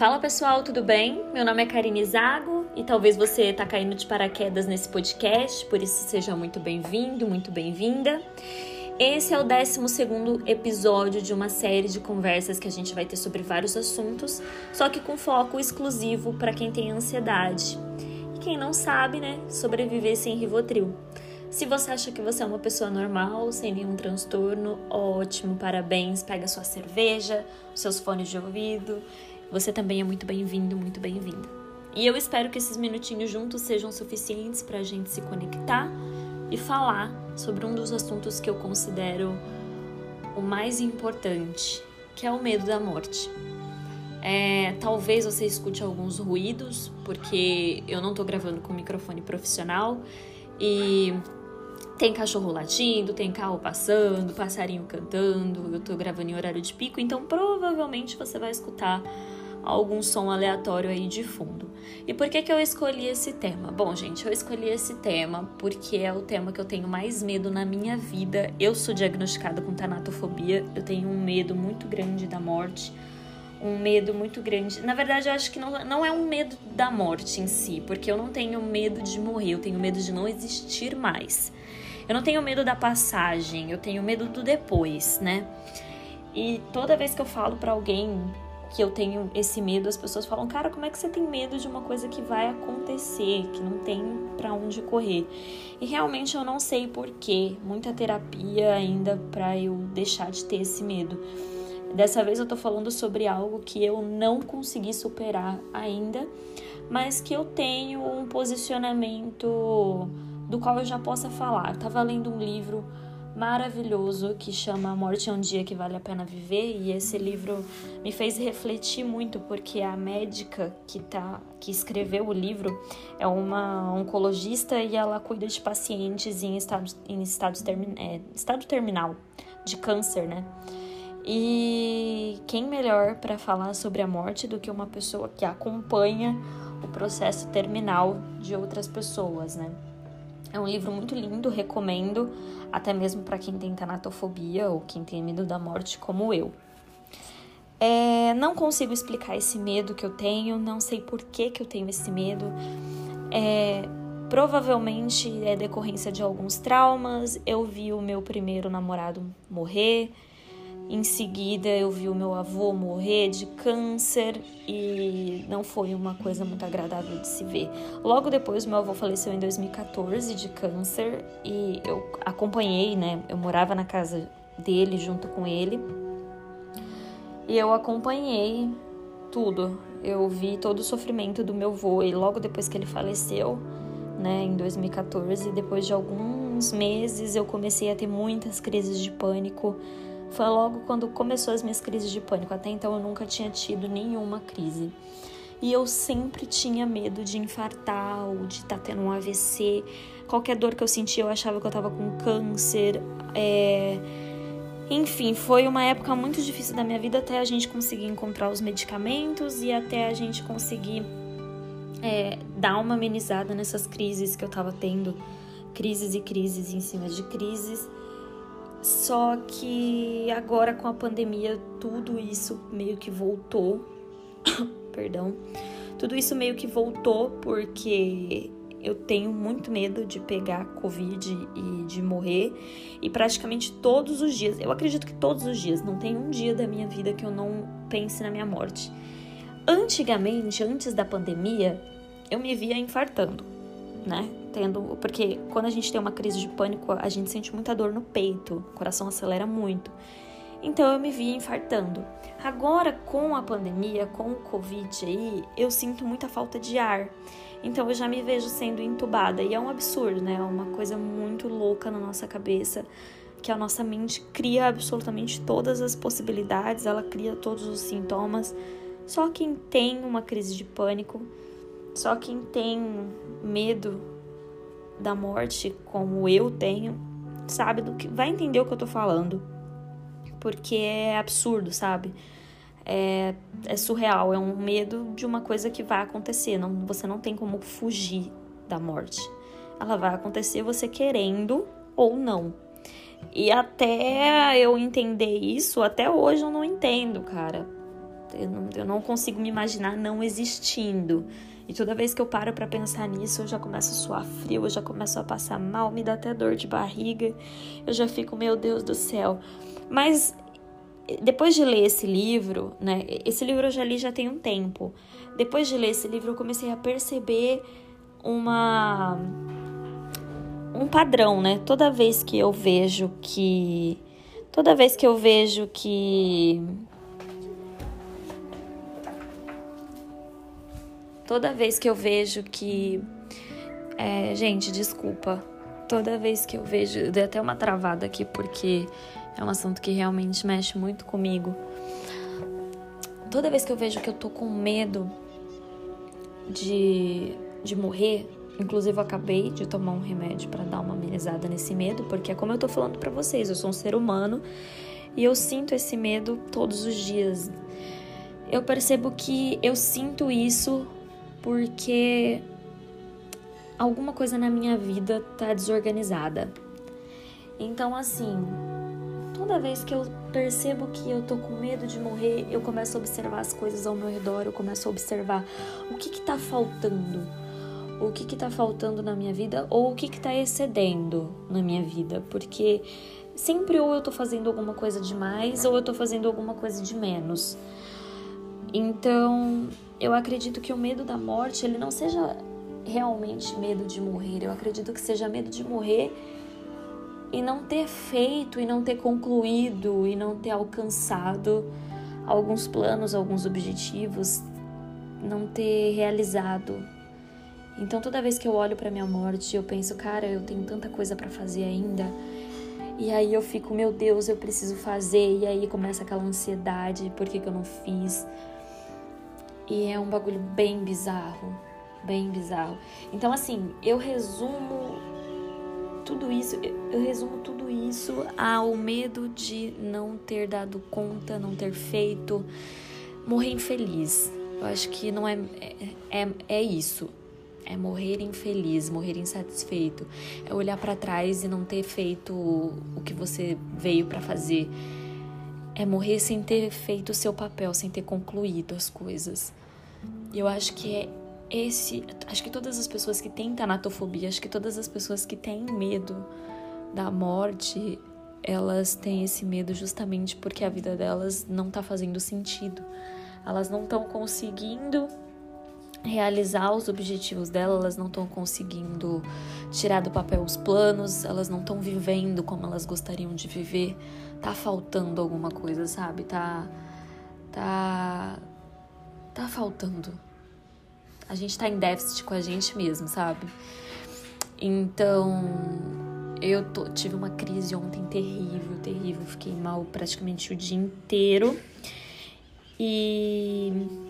Fala pessoal, tudo bem? Meu nome é Karine Zago e talvez você está caindo de paraquedas nesse podcast, por isso seja muito bem-vindo, muito bem-vinda. Esse é o 12 episódio de uma série de conversas que a gente vai ter sobre vários assuntos, só que com foco exclusivo para quem tem ansiedade. E quem não sabe, né, sobreviver sem Rivotril. Se você acha que você é uma pessoa normal, sem nenhum transtorno, ótimo, parabéns. Pega sua cerveja, seus fones de ouvido. Você também é muito bem-vindo, muito bem-vinda. E eu espero que esses minutinhos juntos sejam suficientes para a gente se conectar e falar sobre um dos assuntos que eu considero o mais importante, que é o medo da morte. É, talvez você escute alguns ruídos, porque eu não estou gravando com microfone profissional e tem cachorro latindo, tem carro passando, passarinho cantando, eu tô gravando em horário de pico, então provavelmente você vai escutar algum som aleatório aí de fundo. E por que que eu escolhi esse tema? Bom, gente, eu escolhi esse tema porque é o tema que eu tenho mais medo na minha vida. Eu sou diagnosticada com tanatofobia, eu tenho um medo muito grande da morte um medo muito grande. Na verdade, eu acho que não, não é um medo da morte em si, porque eu não tenho medo de morrer, eu tenho medo de não existir mais. Eu não tenho medo da passagem, eu tenho medo do depois, né? E toda vez que eu falo para alguém que eu tenho esse medo, as pessoas falam: "Cara, como é que você tem medo de uma coisa que vai acontecer, que não tem para onde correr?". E realmente eu não sei porquê. Muita terapia ainda para eu deixar de ter esse medo. Dessa vez eu tô falando sobre algo que eu não consegui superar ainda, mas que eu tenho um posicionamento do qual eu já possa falar. Estava lendo um livro maravilhoso que chama A Morte é um Dia que Vale a Pena Viver e esse livro me fez refletir muito porque a médica que tá que escreveu o livro é uma oncologista e ela cuida de pacientes em estado em estado, termi, é, estado terminal de câncer, né? E quem melhor para falar sobre a morte do que uma pessoa que acompanha o processo terminal de outras pessoas, né? É um livro muito lindo, recomendo, até mesmo para quem tem tanatofobia ou quem tem medo da morte, como eu. É, não consigo explicar esse medo que eu tenho, não sei por que, que eu tenho esse medo. É, provavelmente é decorrência de alguns traumas. Eu vi o meu primeiro namorado morrer, em seguida, eu vi o meu avô morrer de câncer e não foi uma coisa muito agradável de se ver. Logo depois, meu avô faleceu em 2014 de câncer e eu acompanhei, né? Eu morava na casa dele junto com ele e eu acompanhei tudo. Eu vi todo o sofrimento do meu avô e logo depois que ele faleceu, né, em 2014, depois de alguns meses, eu comecei a ter muitas crises de pânico foi logo quando começou as minhas crises de pânico. Até então eu nunca tinha tido nenhuma crise. E eu sempre tinha medo de infartar ou de estar tá tendo um AVC. Qualquer dor que eu sentia, eu achava que eu estava com câncer. É... Enfim, foi uma época muito difícil da minha vida até a gente conseguir encontrar os medicamentos e até a gente conseguir é, dar uma amenizada nessas crises que eu estava tendo. Crises e crises em cima de crises. Só que agora com a pandemia tudo isso meio que voltou. Perdão. Tudo isso meio que voltou porque eu tenho muito medo de pegar Covid e de morrer. E praticamente todos os dias, eu acredito que todos os dias, não tem um dia da minha vida que eu não pense na minha morte. Antigamente, antes da pandemia, eu me via infartando né? Tendo, porque quando a gente tem uma crise de pânico, a gente sente muita dor no peito, o coração acelera muito. Então eu me via infartando. Agora com a pandemia, com o Covid aí, eu sinto muita falta de ar. Então eu já me vejo sendo entubada e é um absurdo, né? É uma coisa muito louca na nossa cabeça, que a nossa mente cria absolutamente todas as possibilidades, ela cria todos os sintomas. Só quem tem uma crise de pânico só quem tem medo da morte, como eu tenho, sabe do que vai entender o que eu tô falando. Porque é absurdo, sabe? É, é surreal, é um medo de uma coisa que vai acontecer. Não, você não tem como fugir da morte. Ela vai acontecer você querendo ou não. E até eu entender isso, até hoje eu não entendo, cara. Eu não, eu não consigo me imaginar não existindo. E toda vez que eu paro para pensar nisso, eu já começo a suar frio, eu já começo a passar mal, me dá até dor de barriga. Eu já fico, meu Deus do céu. Mas depois de ler esse livro, né? Esse livro eu já li já tem um tempo. Depois de ler esse livro, eu comecei a perceber uma um padrão, né? Toda vez que eu vejo que toda vez que eu vejo que toda vez que eu vejo que é, gente, desculpa. Toda vez que eu vejo, dei até uma travada aqui porque é um assunto que realmente mexe muito comigo. Toda vez que eu vejo que eu tô com medo de, de morrer, Inclusive, eu acabei de tomar um remédio para dar uma amenizada nesse medo, porque é como eu tô falando para vocês, eu sou um ser humano e eu sinto esse medo todos os dias. Eu percebo que eu sinto isso porque alguma coisa na minha vida tá desorganizada. Então, assim, toda vez que eu percebo que eu tô com medo de morrer, eu começo a observar as coisas ao meu redor, eu começo a observar o que que tá faltando o que está faltando na minha vida ou o que está excedendo na minha vida, porque sempre ou eu estou fazendo alguma coisa de mais ou eu estou fazendo alguma coisa de menos. Então, eu acredito que o medo da morte, ele não seja realmente medo de morrer. Eu acredito que seja medo de morrer e não ter feito, e não ter concluído, e não ter alcançado alguns planos, alguns objetivos, não ter realizado então toda vez que eu olho para minha morte, eu penso, cara, eu tenho tanta coisa para fazer ainda. E aí eu fico, meu Deus, eu preciso fazer. E aí começa aquela ansiedade, por que, que eu não fiz? E é um bagulho bem bizarro, bem bizarro. Então assim, eu resumo tudo isso, eu resumo tudo isso ao medo de não ter dado conta, não ter feito, morrer infeliz. Eu acho que não é, é, é isso é morrer infeliz, morrer insatisfeito, é olhar para trás e não ter feito o que você veio para fazer, é morrer sem ter feito o seu papel, sem ter concluído as coisas. E eu acho que é esse, acho que todas as pessoas que têm tanatofobia, acho que todas as pessoas que têm medo da morte, elas têm esse medo justamente porque a vida delas não tá fazendo sentido. Elas não estão conseguindo realizar os objetivos dela, elas não estão conseguindo tirar do papel os planos, elas não estão vivendo como elas gostariam de viver. Tá faltando alguma coisa, sabe? Tá tá tá faltando. A gente tá em déficit com a gente mesmo, sabe? Então, eu tô, tive uma crise ontem terrível, terrível, fiquei mal praticamente o dia inteiro. E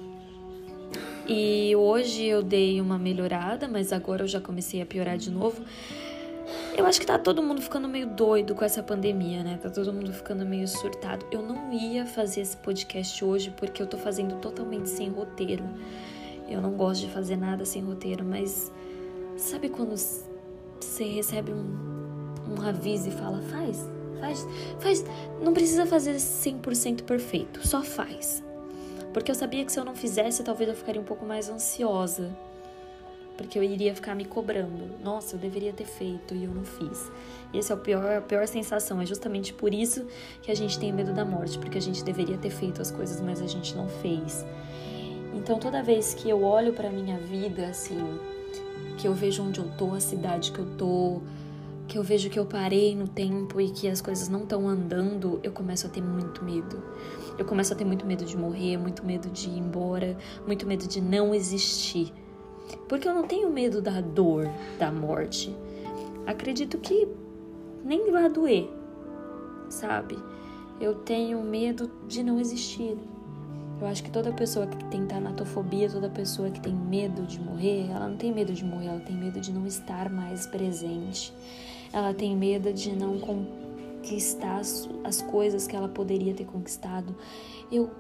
e hoje eu dei uma melhorada, mas agora eu já comecei a piorar de novo. Eu acho que tá todo mundo ficando meio doido com essa pandemia, né? Tá todo mundo ficando meio surtado. Eu não ia fazer esse podcast hoje porque eu tô fazendo totalmente sem roteiro. Eu não gosto de fazer nada sem roteiro, mas sabe quando você recebe um, um aviso e fala, faz, faz, faz. Não precisa fazer 100% perfeito, só faz. Porque eu sabia que se eu não fizesse, talvez eu ficaria um pouco mais ansiosa. Porque eu iria ficar me cobrando. Nossa, eu deveria ter feito e eu não fiz. E esse é o pior, a pior sensação. É justamente por isso que a gente tem medo da morte. Porque a gente deveria ter feito as coisas, mas a gente não fez. Então toda vez que eu olho para minha vida, assim, que eu vejo onde eu tô, a cidade que eu tô, que eu vejo que eu parei no tempo e que as coisas não estão andando, eu começo a ter muito medo. Eu começo a ter muito medo de morrer, muito medo de ir embora, muito medo de não existir. Porque eu não tenho medo da dor da morte. Acredito que nem vai doer, sabe? Eu tenho medo de não existir. Eu acho que toda pessoa que tem tanatofobia, toda pessoa que tem medo de morrer, ela não tem medo de morrer, ela tem medo de não estar mais presente ela tem medo de não conquistar as coisas que ela poderia ter conquistado. Eu,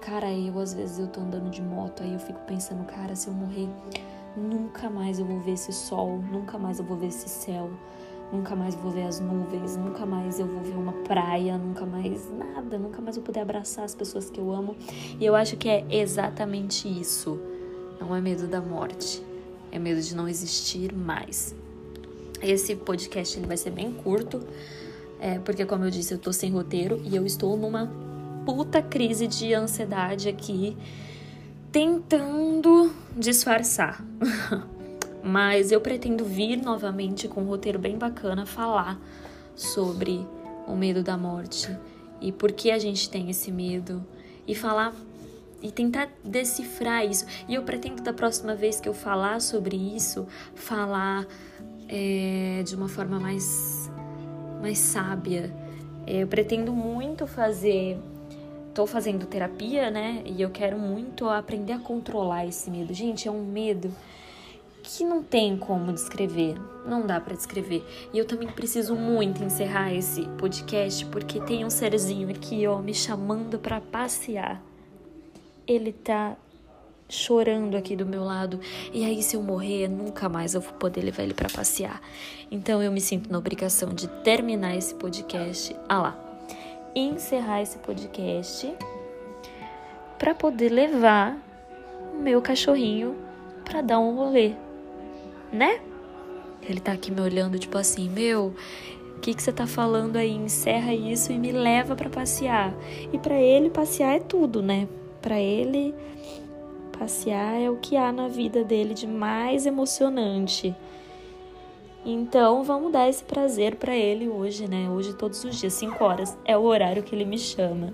cara, eu às vezes eu tô andando de moto, aí eu fico pensando, cara, se eu morrer, nunca mais eu vou ver esse sol, nunca mais eu vou ver esse céu, nunca mais vou ver as nuvens, nunca mais eu vou ver uma praia, nunca mais nada, nunca mais vou poder abraçar as pessoas que eu amo. E eu acho que é exatamente isso. Não é medo da morte, é medo de não existir mais. Esse podcast ele vai ser bem curto, é, porque como eu disse, eu tô sem roteiro e eu estou numa puta crise de ansiedade aqui, tentando disfarçar. Mas eu pretendo vir novamente com um roteiro bem bacana falar sobre o medo da morte e por que a gente tem esse medo e falar e tentar decifrar isso. E eu pretendo da próxima vez que eu falar sobre isso, falar é, de uma forma mais, mais sábia. É, eu pretendo muito fazer. Tô fazendo terapia, né? E eu quero muito aprender a controlar esse medo. Gente, é um medo que não tem como descrever, não dá para descrever. E eu também preciso muito encerrar esse podcast porque tem um serzinho aqui, ó, me chamando para passear. Ele tá chorando aqui do meu lado. E aí se eu morrer, nunca mais eu vou poder levar ele para passear. Então eu me sinto na obrigação de terminar esse podcast. Ah lá. Encerrar esse podcast para poder levar o meu cachorrinho para dar um rolê né? Ele tá aqui me olhando, tipo assim, meu, o que, que você tá falando aí? Encerra isso e me leva para passear. E para ele, passear é tudo, né? Para ele, passear é o que há na vida dele de mais emocionante. Então, vamos dar esse prazer para ele hoje, né? Hoje, todos os dias, 5 horas é o horário que ele me chama.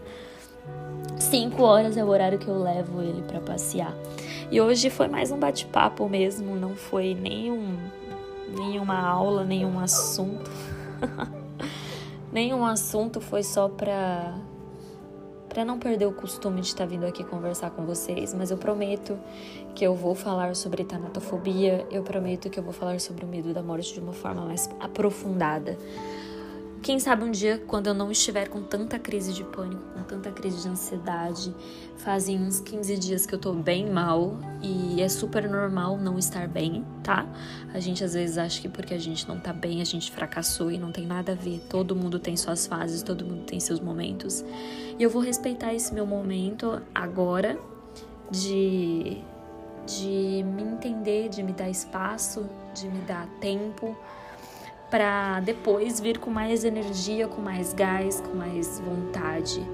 5 horas é o horário que eu levo ele para passear. E hoje foi mais um bate-papo mesmo, não foi nenhum, nenhuma aula, nenhum assunto. nenhum assunto, foi só pra, pra não perder o costume de estar tá vindo aqui conversar com vocês. Mas eu prometo que eu vou falar sobre tanatofobia, eu prometo que eu vou falar sobre o medo da morte de uma forma mais aprofundada. Quem sabe um dia, quando eu não estiver com tanta crise de pânico, com tanta crise de ansiedade, fazem uns 15 dias que eu tô bem mal e é super normal não estar bem, tá? A gente às vezes acha que porque a gente não tá bem, a gente fracassou e não tem nada a ver. Todo mundo tem suas fases, todo mundo tem seus momentos. E eu vou respeitar esse meu momento agora de de me entender, de me dar espaço, de me dar tempo para depois vir com mais energia, com mais gás, com mais vontade.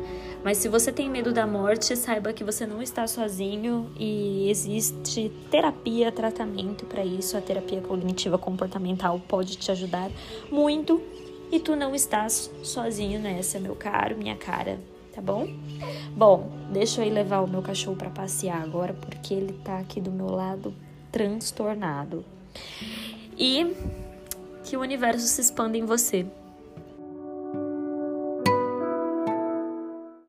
Mas se você tem medo da morte, saiba que você não está sozinho e existe terapia, tratamento para isso. A terapia cognitiva comportamental pode te ajudar muito e tu não estás sozinho nessa, meu caro, minha cara, tá bom? Bom, deixa eu ir levar o meu cachorro para passear agora porque ele tá aqui do meu lado transtornado. E que o universo se expanda em você.